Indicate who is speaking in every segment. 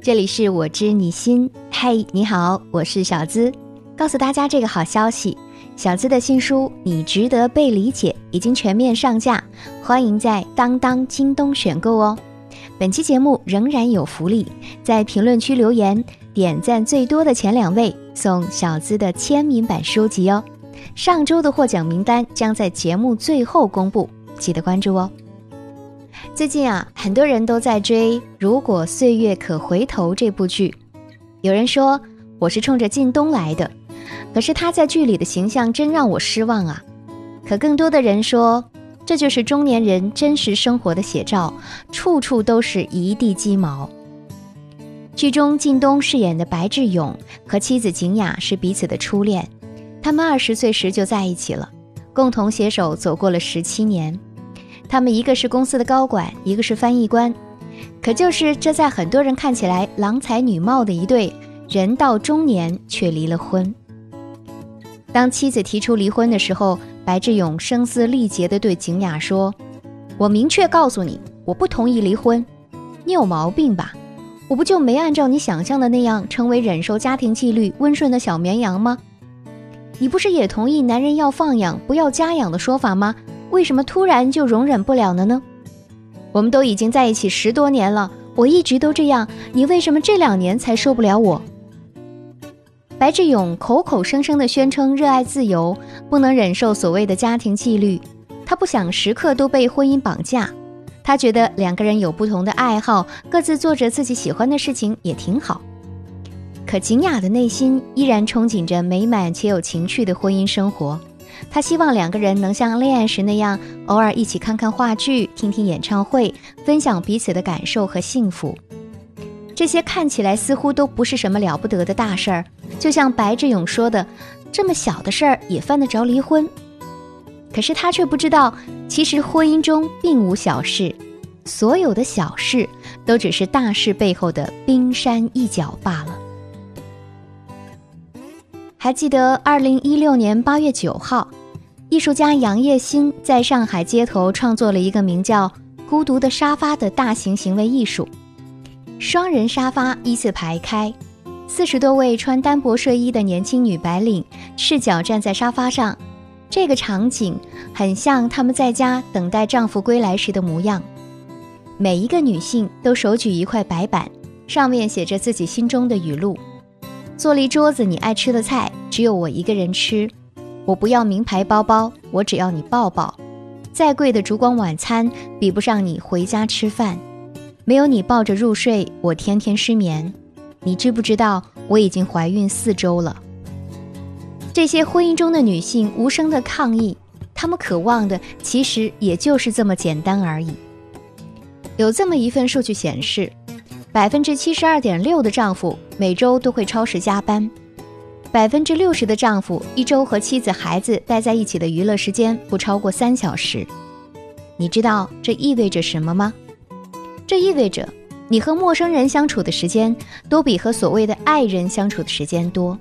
Speaker 1: 这里是我知你心，嘿，你好，我是小资，告诉大家这个好消息，小资的新书《你值得被理解》已经全面上架，欢迎在当当、京东选购哦。本期节目仍然有福利，在评论区留言点赞最多的前两位送小资的签名版书籍哦。上周的获奖名单将在节目最后公布，记得关注哦。最近啊，很多人都在追《如果岁月可回头》这部剧。有人说我是冲着靳东来的，可是他在剧里的形象真让我失望啊。可更多的人说，这就是中年人真实生活的写照，处处都是一地鸡毛。剧中靳东饰演的白志勇和妻子景雅是彼此的初恋，他们二十岁时就在一起了，共同携手走过了十七年。他们一个是公司的高管，一个是翻译官，可就是这在很多人看起来郎才女貌的一对，人到中年却离了婚。当妻子提出离婚的时候，白志勇声嘶力竭地对景雅说：“我明确告诉你，我不同意离婚。你有毛病吧？我不就没按照你想象的那样成为忍受家庭纪律、温顺的小绵羊吗？你不是也同意男人要放养、不要家养的说法吗？”为什么突然就容忍不了了呢？我们都已经在一起十多年了，我一直都这样，你为什么这两年才受不了我？白志勇口口声声的宣称热爱自由，不能忍受所谓的家庭纪律，他不想时刻都被婚姻绑架，他觉得两个人有不同的爱好，各自做着自己喜欢的事情也挺好。可景雅的内心依然憧憬着美满且有情趣的婚姻生活。他希望两个人能像恋爱时那样，偶尔一起看看话剧、听听演唱会，分享彼此的感受和幸福。这些看起来似乎都不是什么了不得的大事儿，就像白志勇说的，这么小的事儿也犯得着离婚？可是他却不知道，其实婚姻中并无小事，所有的小事都只是大事背后的冰山一角罢了。还记得二零一六年八月九号，艺术家杨业新在上海街头创作了一个名叫《孤独的沙发》的大型行为艺术。双人沙发依次排开，四十多位穿单薄睡衣的年轻女白领赤脚站在沙发上，这个场景很像她们在家等待丈夫归来时的模样。每一个女性都手举一块白板，上面写着自己心中的语录。做了一桌子你爱吃的菜，只有我一个人吃。我不要名牌包包，我只要你抱抱。再贵的烛光晚餐，比不上你回家吃饭。没有你抱着入睡，我天天失眠。你知不知道我已经怀孕四周了？这些婚姻中的女性无声的抗议，她们渴望的其实也就是这么简单而已。有这么一份数据显示。百分之七十二点六的丈夫每周都会超时加班，百分之六十的丈夫一周和妻子、孩子待在一起的娱乐时间不超过三小时。你知道这意味着什么吗？这意味着你和陌生人相处的时间都比和所谓的爱人相处的时间多。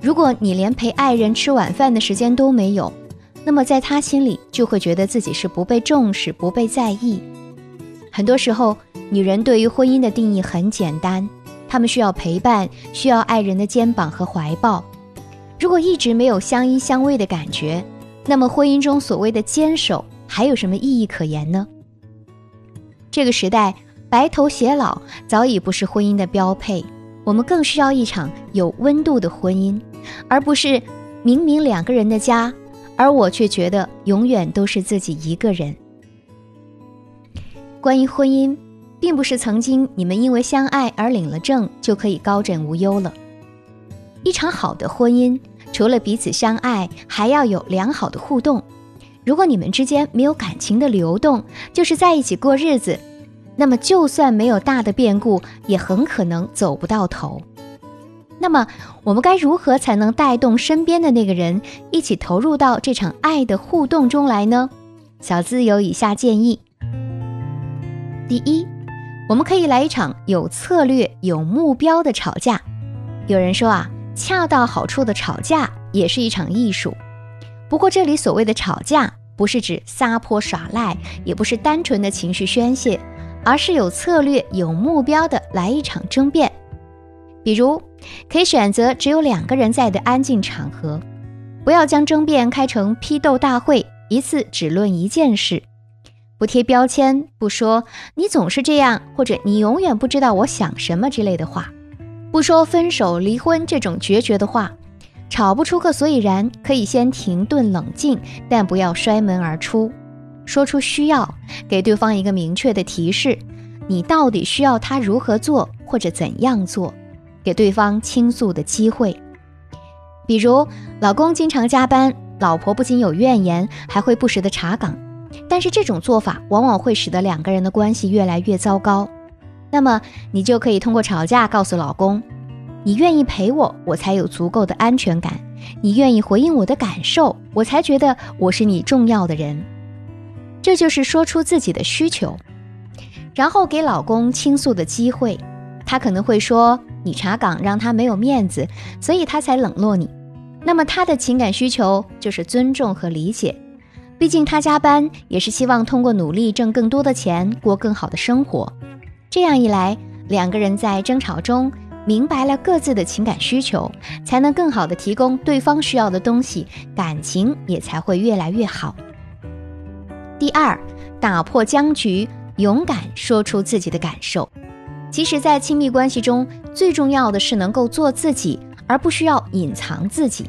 Speaker 1: 如果你连陪爱人吃晚饭的时间都没有，那么在他心里就会觉得自己是不被重视、不被在意。很多时候。女人对于婚姻的定义很简单，她们需要陪伴，需要爱人的肩膀和怀抱。如果一直没有相依相偎的感觉，那么婚姻中所谓的坚守还有什么意义可言呢？这个时代，白头偕老早已不是婚姻的标配，我们更需要一场有温度的婚姻，而不是明明两个人的家，而我却觉得永远都是自己一个人。关于婚姻。并不是曾经你们因为相爱而领了证就可以高枕无忧了。一场好的婚姻，除了彼此相爱，还要有良好的互动。如果你们之间没有感情的流动，就是在一起过日子，那么就算没有大的变故，也很可能走不到头。那么，我们该如何才能带动身边的那个人一起投入到这场爱的互动中来呢？小资有以下建议：第一。我们可以来一场有策略、有目标的吵架。有人说啊，恰到好处的吵架也是一场艺术。不过这里所谓的吵架，不是指撒泼耍赖，也不是单纯的情绪宣泄，而是有策略、有目标的来一场争辩。比如，可以选择只有两个人在的安静场合，不要将争辩开成批斗大会，一次只论一件事，不贴标签，不说“你总是这样”或者“你永远不知道我想什么”之类的话，不说分手、离婚这种决绝的话，吵不出个所以然，可以先停顿冷静，但不要摔门而出。说出需要，给对方一个明确的提示，你到底需要他如何做或者怎样做，给对方倾诉的机会。比如，老公经常加班，老婆不仅有怨言，还会不时的查岗。但是这种做法往往会使得两个人的关系越来越糟糕。那么，你就可以通过吵架告诉老公，你愿意陪我，我才有足够的安全感；你愿意回应我的感受，我才觉得我是你重要的人。这就是说出自己的需求，然后给老公倾诉的机会。他可能会说：“你查岗让他没有面子，所以他才冷落你。”那么他的情感需求就是尊重和理解。毕竟他加班也是希望通过努力挣更多的钱，过更好的生活。这样一来，两个人在争吵中明白了各自的情感需求，才能更好的提供对方需要的东西，感情也才会越来越好。第二，打破僵局，勇敢说出自己的感受。其实，在亲密关系中，最重要的是能够做自己，而不需要隐藏自己。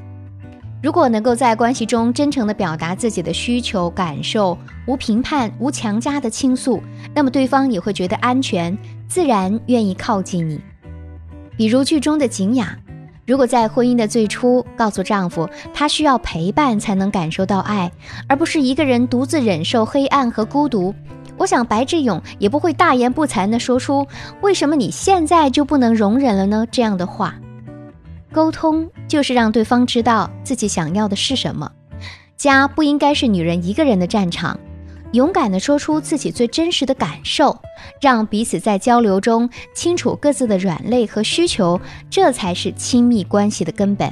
Speaker 1: 如果能够在关系中真诚地表达自己的需求、感受，无评判、无强加的倾诉，那么对方也会觉得安全，自然愿意靠近你。比如剧中的景雅。如果在婚姻的最初告诉丈夫，她需要陪伴才能感受到爱，而不是一个人独自忍受黑暗和孤独，我想白志勇也不会大言不惭地说出“为什么你现在就不能容忍了呢”这样的话。沟通就是让对方知道自己想要的是什么，家不应该是女人一个人的战场。勇敢地说出自己最真实的感受，让彼此在交流中清楚各自的软肋和需求，这才是亲密关系的根本。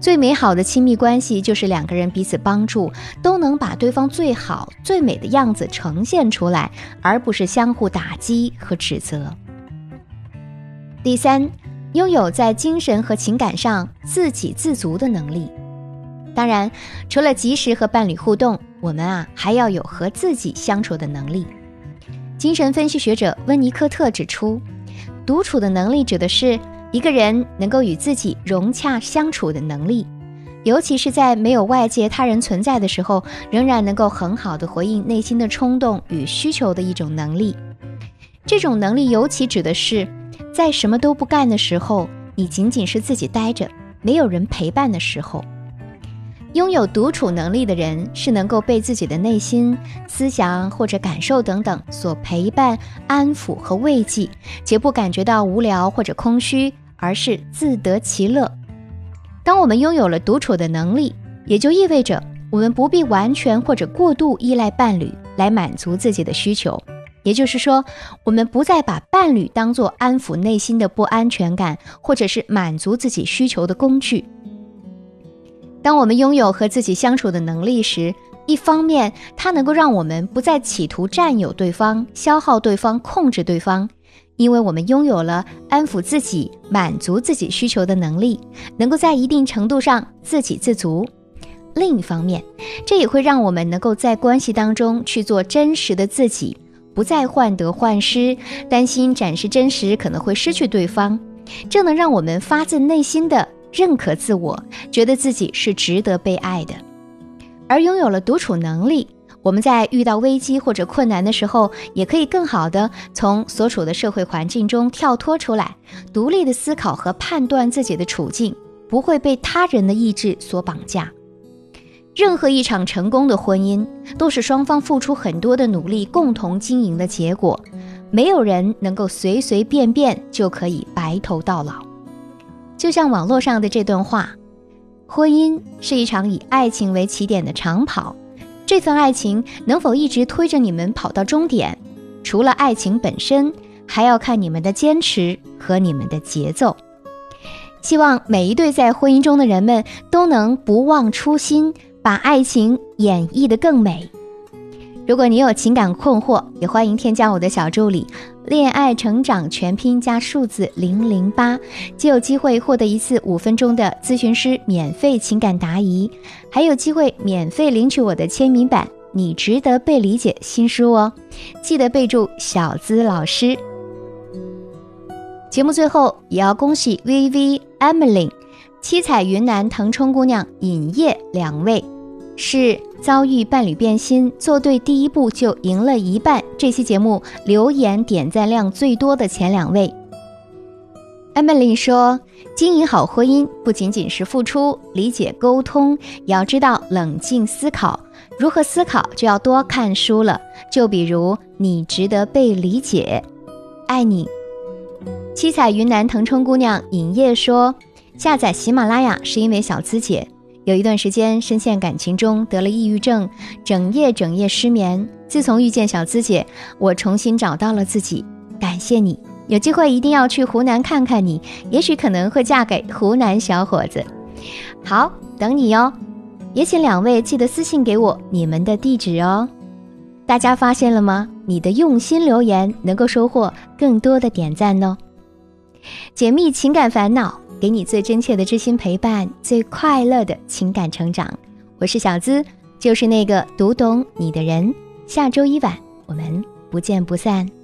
Speaker 1: 最美好的亲密关系就是两个人彼此帮助，都能把对方最好、最美的样子呈现出来，而不是相互打击和指责。第三，拥有在精神和情感上自给自足的能力。当然，除了及时和伴侣互动。我们啊，还要有和自己相处的能力。精神分析学者温尼科特指出，独处的能力指的是一个人能够与自己融洽相处的能力，尤其是在没有外界他人存在的时候，仍然能够很好的回应内心的冲动与需求的一种能力。这种能力尤其指的是，在什么都不干的时候，你仅仅是自己待着，没有人陪伴的时候。拥有独处能力的人是能够被自己的内心、思想或者感受等等所陪伴、安抚和慰藉，且不感觉到无聊或者空虚，而是自得其乐。当我们拥有了独处的能力，也就意味着我们不必完全或者过度依赖伴侣来满足自己的需求。也就是说，我们不再把伴侣当作安抚内心的不安全感，或者是满足自己需求的工具。当我们拥有和自己相处的能力时，一方面，它能够让我们不再企图占有对方、消耗对方、控制对方，因为我们拥有了安抚自己、满足自己需求的能力，能够在一定程度上自给自足；另一方面，这也会让我们能够在关系当中去做真实的自己，不再患得患失，担心展示真实可能会失去对方，这能让我们发自内心的。认可自我，觉得自己是值得被爱的，而拥有了独处能力，我们在遇到危机或者困难的时候，也可以更好的从所处的社会环境中跳脱出来，独立的思考和判断自己的处境，不会被他人的意志所绑架。任何一场成功的婚姻，都是双方付出很多的努力共同经营的结果，没有人能够随随便便就可以白头到老。就像网络上的这段话，婚姻是一场以爱情为起点的长跑，这份爱情能否一直推着你们跑到终点，除了爱情本身，还要看你们的坚持和你们的节奏。希望每一对在婚姻中的人们都能不忘初心，把爱情演绎得更美。如果你有情感困惑，也欢迎添加我的小助理“恋爱成长全拼加数字零零八”，就有机会获得一次五分钟的咨询师免费情感答疑，还有机会免费领取我的签名版《你值得被理解》新书哦。记得备注“小资老师”。节目最后也要恭喜 V V Emily、七彩云南腾冲姑娘尹烨两位。是遭遇伴侣变心，做对第一步就赢了一半。这期节目留言点赞量最多的前两位，Emily 说：“经营好婚姻不仅仅是付出、理解、沟通，也要知道冷静思考。如何思考，就要多看书了。就比如你值得被理解，爱你。”七彩云南腾冲姑娘尹烨说：“下载喜马拉雅是因为小资姐。”有一段时间深陷感情中，得了抑郁症，整夜整夜失眠。自从遇见小资姐，我重新找到了自己。感谢你，有机会一定要去湖南看看你，也许可能会嫁给湖南小伙子。好，等你哟。也请两位记得私信给我你们的地址哦。大家发现了吗？你的用心留言能够收获更多的点赞哦。解密情感烦恼。给你最真切的知心陪伴，最快乐的情感成长。我是小资，就是那个读懂你的人。下周一晚，我们不见不散。